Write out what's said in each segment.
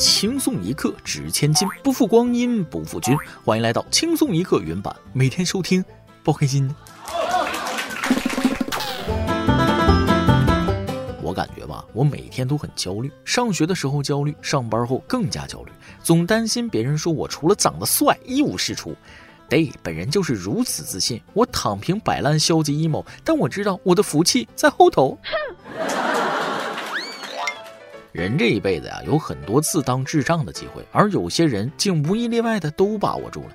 轻松一刻值千金，不负光阴不负君。欢迎来到轻松一刻原版，每天收听，包开心。我感觉吧，我每天都很焦虑。上学的时候焦虑，上班后更加焦虑，总担心别人说我除了长得帅一无是处。对，本人就是如此自信。我躺平摆烂，消极 emo，但我知道我的福气在后头。哼人这一辈子呀，有很多次当智障的机会，而有些人竟无一例外的都把握住了。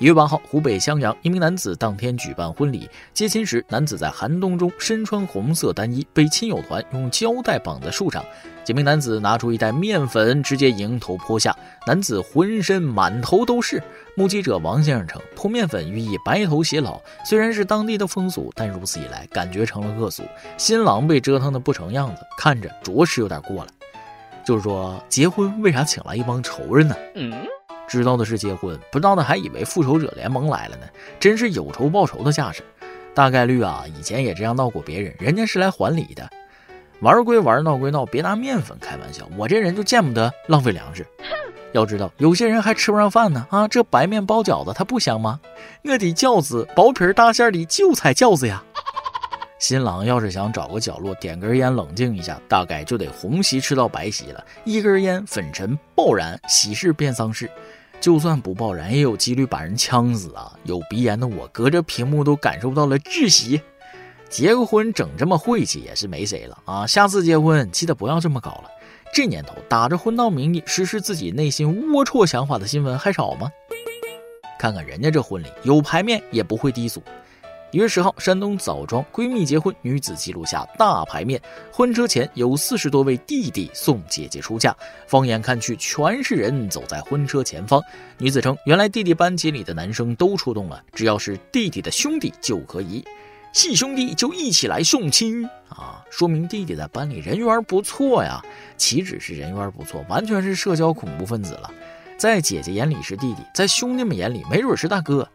一月八号，湖北襄阳一名男子当天举办婚礼，接亲时，男子在寒冬中身穿红色单衣，被亲友团用胶带绑在树上。几名男子拿出一袋面粉，直接迎头泼下，男子浑身满头都是。目击者王先生称，泼面粉寓意白头偕老，虽然是当地的风俗，但如此一来，感觉成了恶俗。新郎被折腾的不成样子，看着着实有点过了。就是说，结婚为啥请来一帮仇人呢？知道的是结婚，不知道的还以为复仇者联盟来了呢，真是有仇报仇的架势。大概率啊，以前也这样闹过别人，人家是来还礼的。玩归玩，闹归闹，别拿面粉开玩笑。我这人就见不得浪费粮食。要知道，有些人还吃不上饭呢。啊，这白面包饺子它不香吗？我的饺子薄皮大馅的韭菜饺子呀。新郎要是想找个角落点根烟冷静一下，大概就得红席吃到白席了。一根烟粉尘爆燃，喜事变丧事。就算不爆燃，也有几率把人呛死啊！有鼻炎的我，隔着屏幕都感受到了窒息。结个婚整这么晦气也是没谁了啊！下次结婚记得不要这么搞了。这年头打着婚闹名义实施自己内心龌龊想法的新闻还少吗？看看人家这婚礼，有排面也不会低俗。一月十号，山东枣庄闺蜜结婚，女子记录下大排面。婚车前有四十多位弟弟送姐姐出嫁，放眼看去全是人走在婚车前方。女子称，原来弟弟班级里的男生都出动了，只要是弟弟的兄弟就可以，系兄弟就一起来送亲啊！说明弟弟在班里人缘不错呀。岂止是人缘不错，完全是社交恐怖分子了。在姐姐眼里是弟弟，在兄弟们眼里没准是大哥。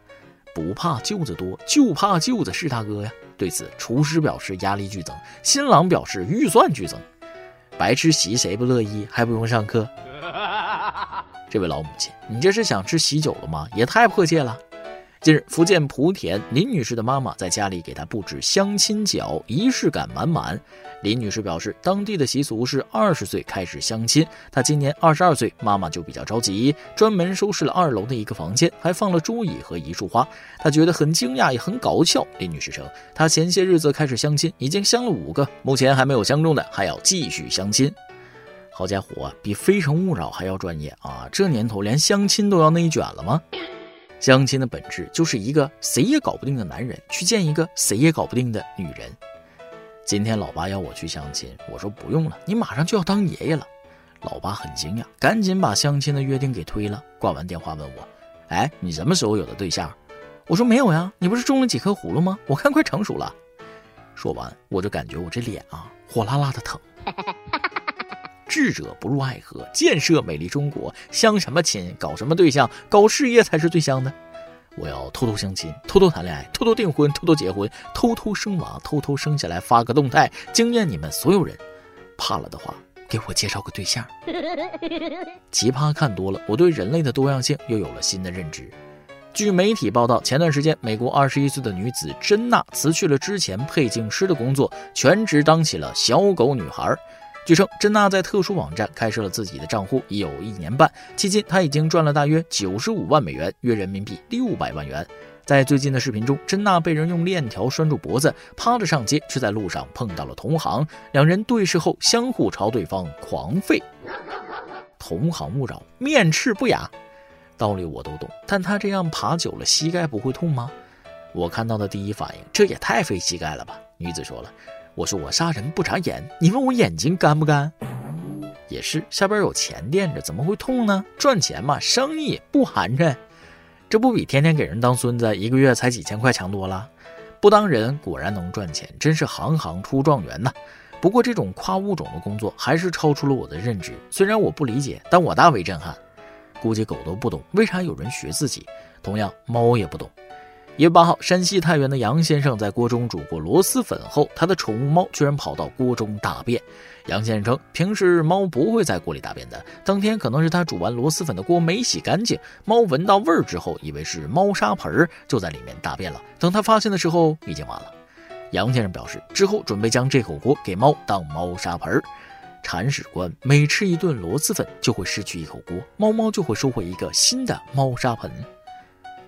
不怕舅子多，就怕舅子是他哥呀！对此，厨师表示压力剧增，新郎表示预算剧增。白吃席谁不乐意？还不用上课？这位老母亲，你这是想吃喜酒了吗？也太迫切了。近日，福建莆田林女士的妈妈在家里给她布置相亲角，仪式感满满。林女士表示，当地的习俗是二十岁开始相亲，她今年二十二岁，妈妈就比较着急，专门收拾了二楼的一个房间，还放了桌椅和一束花。她觉得很惊讶，也很搞笑。林女士称，她前些日子开始相亲，已经相了五个，目前还没有相中的，还要继续相亲。好家伙，比《非诚勿扰》还要专业啊！这年头连相亲都要内卷了吗？相亲的本质就是一个谁也搞不定的男人去见一个谁也搞不定的女人。今天老爸要我去相亲，我说不用了，你马上就要当爷爷了。老爸很惊讶，赶紧把相亲的约定给推了。挂完电话问我：“哎，你什么时候有的对象？”我说：“没有呀，你不是种了几颗葫芦吗？我看快成熟了。”说完，我就感觉我这脸啊火辣辣的疼。智者不入爱河，建设美丽中国。相什么亲？搞什么对象？搞事业才是最香的。我要偷偷相亲，偷偷谈恋爱，偷偷订婚，偷偷结婚，偷偷生娃，偷偷生下来发个动态，惊艳你们所有人。怕了的话，给我介绍个对象。奇葩看多了，我对人类的多样性又有了新的认知。据媒体报道，前段时间，美国二十一岁的女子珍娜辞去了之前配镜师的工作，全职当起了小狗女孩。据称，珍娜在特殊网站开设了自己的账户已有一年半，期间她已经赚了大约九十五万美元，约人民币六百万元。在最近的视频中，珍娜被人用链条拴住脖子，趴着上街，却在路上碰到了同行，两人对视后相互朝对方狂吠。同行勿扰，面斥不雅。道理我都懂，但他这样爬久了，膝盖不会痛吗？我看到的第一反应，这也太费膝盖了吧。女子说了。我说我杀人不眨眼，你问我眼睛干不干？也是，下边有钱垫着，怎么会痛呢？赚钱嘛，生意不寒碜，这不比天天给人当孙子，一个月才几千块强多了？不当人果然能赚钱，真是行行出状元呐！不过这种跨物种的工作还是超出了我的认知，虽然我不理解，但我大为震撼。估计狗都不懂为啥有人学自己，同样猫也不懂。一月八号，山西太原的杨先生在锅中煮过螺蛳粉后，他的宠物猫居然跑到锅中大便。杨先生称，平时猫不会在锅里大便的，当天可能是他煮完螺蛳粉的锅没洗干净，猫闻到味儿之后，以为是猫砂盆儿，就在里面大便了。等他发现的时候，已经晚了。杨先生表示，之后准备将这口锅给猫当猫砂盆儿。铲屎官每吃一顿螺蛳粉，就会失去一口锅，猫猫就会收获一个新的猫砂盆。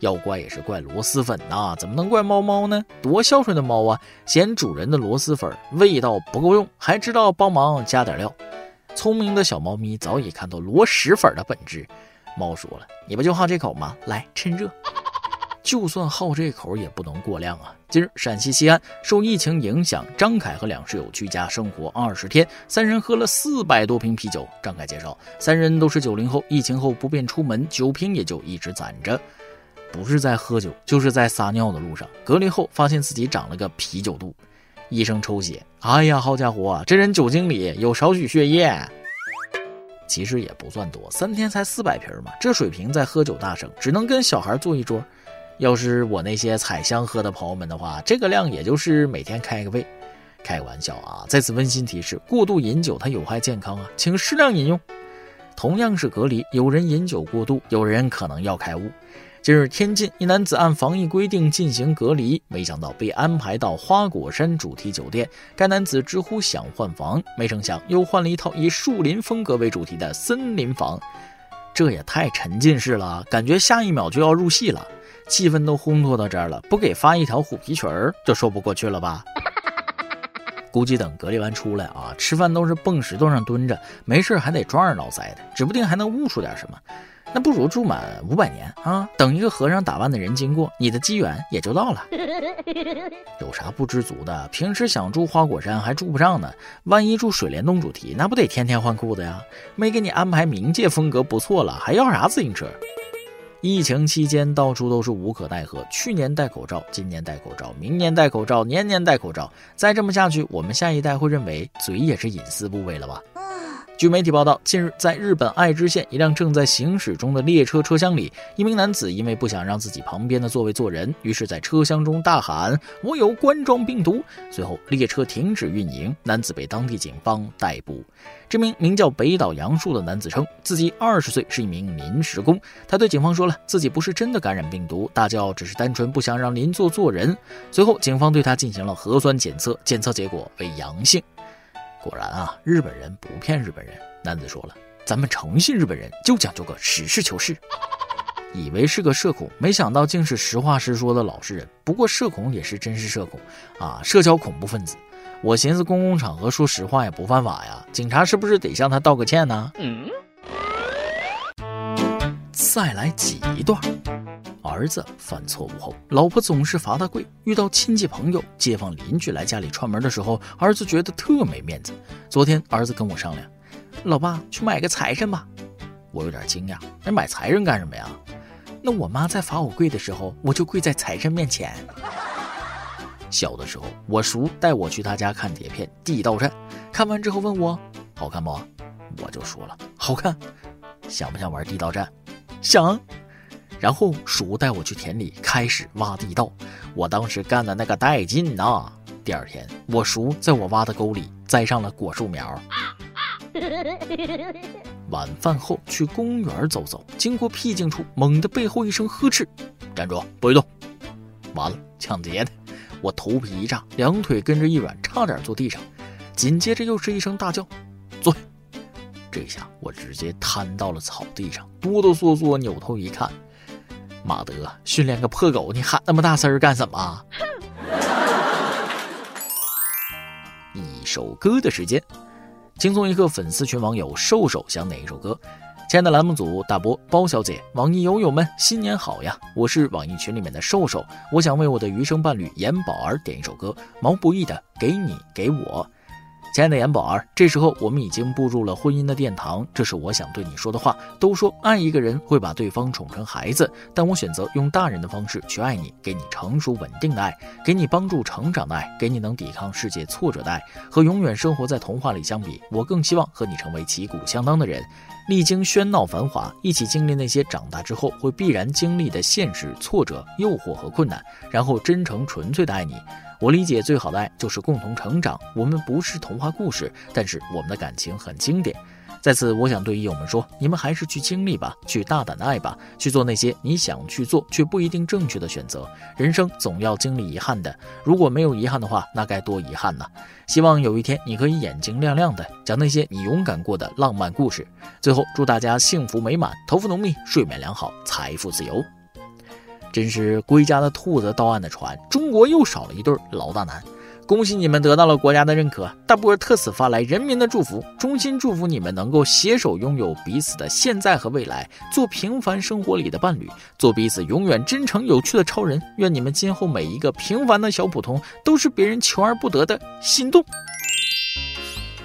要怪也是怪螺蛳粉呐，怎么能怪猫猫呢？多孝顺的猫啊，嫌主人的螺蛳粉味道不够用，还知道帮忙加点料。聪明的小猫咪早已看到螺蛳粉的本质。猫说了：“你不就好这口吗？来，趁热。就算好这口，也不能过量啊。”近日，陕西西安受疫情影响，张凯和两室友居家生活二十天，三人喝了四百多瓶啤酒。张凯介绍，三人都是九零后，疫情后不便出门，酒瓶也就一直攒着。不是在喝酒，就是在撒尿的路上。隔离后发现自己长了个啤酒肚，医生抽血，哎呀，好家伙，这人酒精里有少许血液。其实也不算多，三天才四百瓶嘛，这水平在喝酒大省，只能跟小孩坐一桌。要是我那些采香喝的朋友们的话，这个量也就是每天开个胃。开个玩笑啊！在此温馨提示：过度饮酒它有害健康啊，请适量饮用。同样是隔离，有人饮酒过度，有人可能要开悟。近日，天津一男子按防疫规定进行隔离，没想到被安排到花果山主题酒店。该男子直呼想换房，没成想又换了一套以树林风格为主题的森林房。这也太沉浸式了，感觉下一秒就要入戏了。气氛都烘托到这儿了，不给发一条虎皮裙儿就说不过去了吧？估计等隔离完出来啊，吃饭都是蹦石头上蹲着，没事还得抓耳挠腮的，指不定还能悟出点什么。那不如住满五百年啊！等一个和尚打扮的人经过，你的机缘也就到了。有啥不知足的？平时想住花果山还住不上呢，万一住水帘洞主题，那不得天天换裤子呀？没给你安排冥界风格不错了，还要啥自行车？疫情期间到处都是无可奈何，去年戴口罩，今年戴口罩，明年戴口罩，年年戴口罩，再这么下去，我们下一代会认为嘴也是隐私部位了吧？据媒体报道，近日在日本爱知县一辆正在行驶中的列车车厢里，一名男子因为不想让自己旁边的座位坐人，于是在车厢中大喊“我有冠状病毒”。随后列车停止运营，男子被当地警方逮捕。这名名叫北岛杨树的男子称，自己二十岁，是一名临时工。他对警方说了，自己不是真的感染病毒，大叫只是单纯不想让邻座坐人。随后，警方对他进行了核酸检测，检测结果为阳性。果然啊，日本人不骗日本人。男子说了，咱们诚信日本人就讲究个实事求是。以为是个社恐，没想到竟是实话实说的老实人。不过社恐也是真是社恐啊，社交恐怖分子。我寻思公共场合说实话也不犯法呀，警察是不是得向他道个歉呢？嗯。再来挤一段。儿子犯错误后，老婆总是罚他跪。遇到亲戚朋友、街坊邻居来家里串门的时候，儿子觉得特没面子。昨天儿子跟我商量，老爸去买个财神吧。我有点惊讶，那买财神干什么呀？那我妈在罚我跪的时候，我就跪在财神面前。小的时候，我叔带我去他家看碟片《地道战》，看完之后问我好看不？我就说了好看。想不想玩地道战？想。然后叔带我去田里开始挖地道，我当时干的那个带劲呐！第二天，我叔在我挖的沟里栽上了果树苗。晚饭后去公园走走，经过僻静处，猛地背后一声呵斥：“站住，不许动！”完了，抢劫的！我头皮一炸，两腿跟着一软，差点坐地上。紧接着又是一声大叫：“坐下！”这下我直接瘫到了草地上，哆哆嗦嗦扭头一看。马德，训练个破狗，你喊那么大声干什么？一首歌的时间，轻松一刻，粉丝群网友瘦瘦想哪一首歌？亲爱的栏目组大波包小姐，网易友友们，新年好呀！我是网易群里面的瘦瘦，我想为我的余生伴侣严宝儿点一首歌，毛不易的《给你给我》。亲爱的严宝儿，这时候我们已经步入了婚姻的殿堂，这是我想对你说的话。都说爱一个人会把对方宠成孩子，但我选择用大人的方式去爱你，给你成熟稳定的爱，给你帮助成长的爱，给你能抵抗世界挫折的爱。和永远生活在童话里相比，我更希望和你成为旗鼓相当的人，历经喧闹繁华，一起经历那些长大之后会必然经历的现实挫折、诱惑和困难，然后真诚纯粹的爱你。我理解最好的爱就是共同成长。我们不是童话故事，但是我们的感情很经典。在此，我想对友们说，你们还是去经历吧，去大胆的爱吧，去做那些你想去做却不一定正确的选择。人生总要经历遗憾的，如果没有遗憾的话，那该多遗憾呐！希望有一天你可以眼睛亮亮的讲那些你勇敢过的浪漫故事。最后，祝大家幸福美满，头发浓密，睡眠良好，财富自由。真是归家的兔子到岸的船，中国又少了一对老大难。恭喜你们得到了国家的认可，大波尔特此发来人民的祝福，衷心祝福你们能够携手拥有彼此的现在和未来，做平凡生活里的伴侣，做彼此永远真诚有趣的超人。愿你们今后每一个平凡的小普通，都是别人求而不得的心动。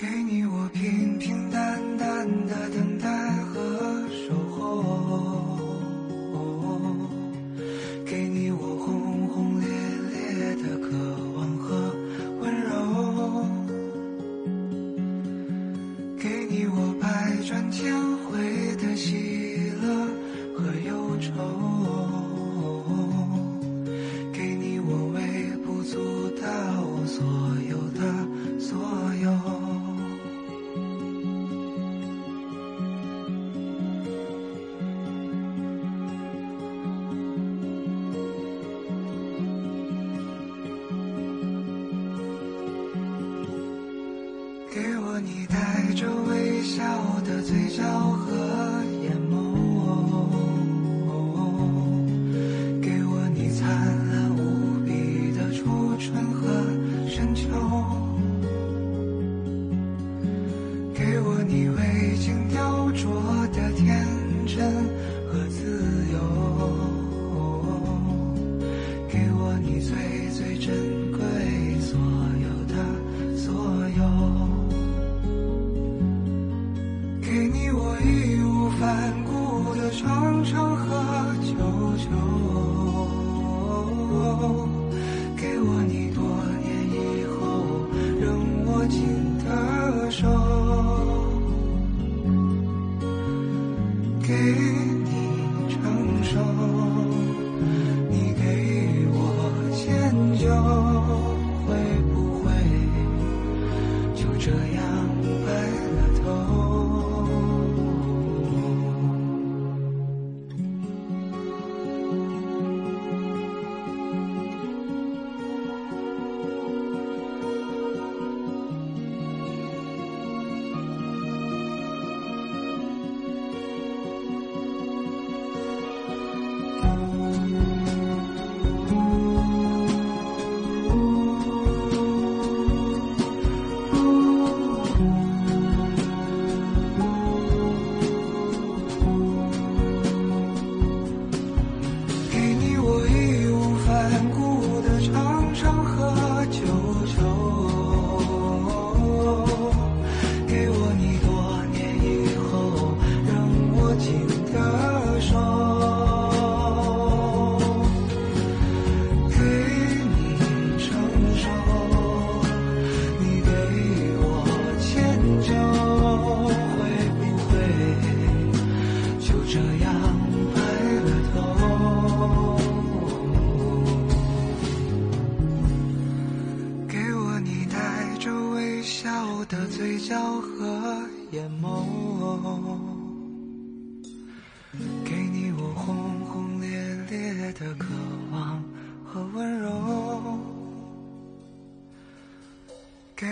给你我平平淡淡的等待和守候。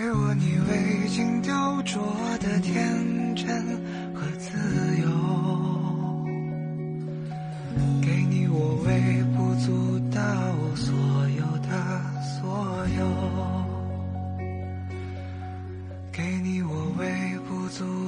给我你未经雕琢的天真和自由，给你我微不足道所有的所有。给你我微不足道。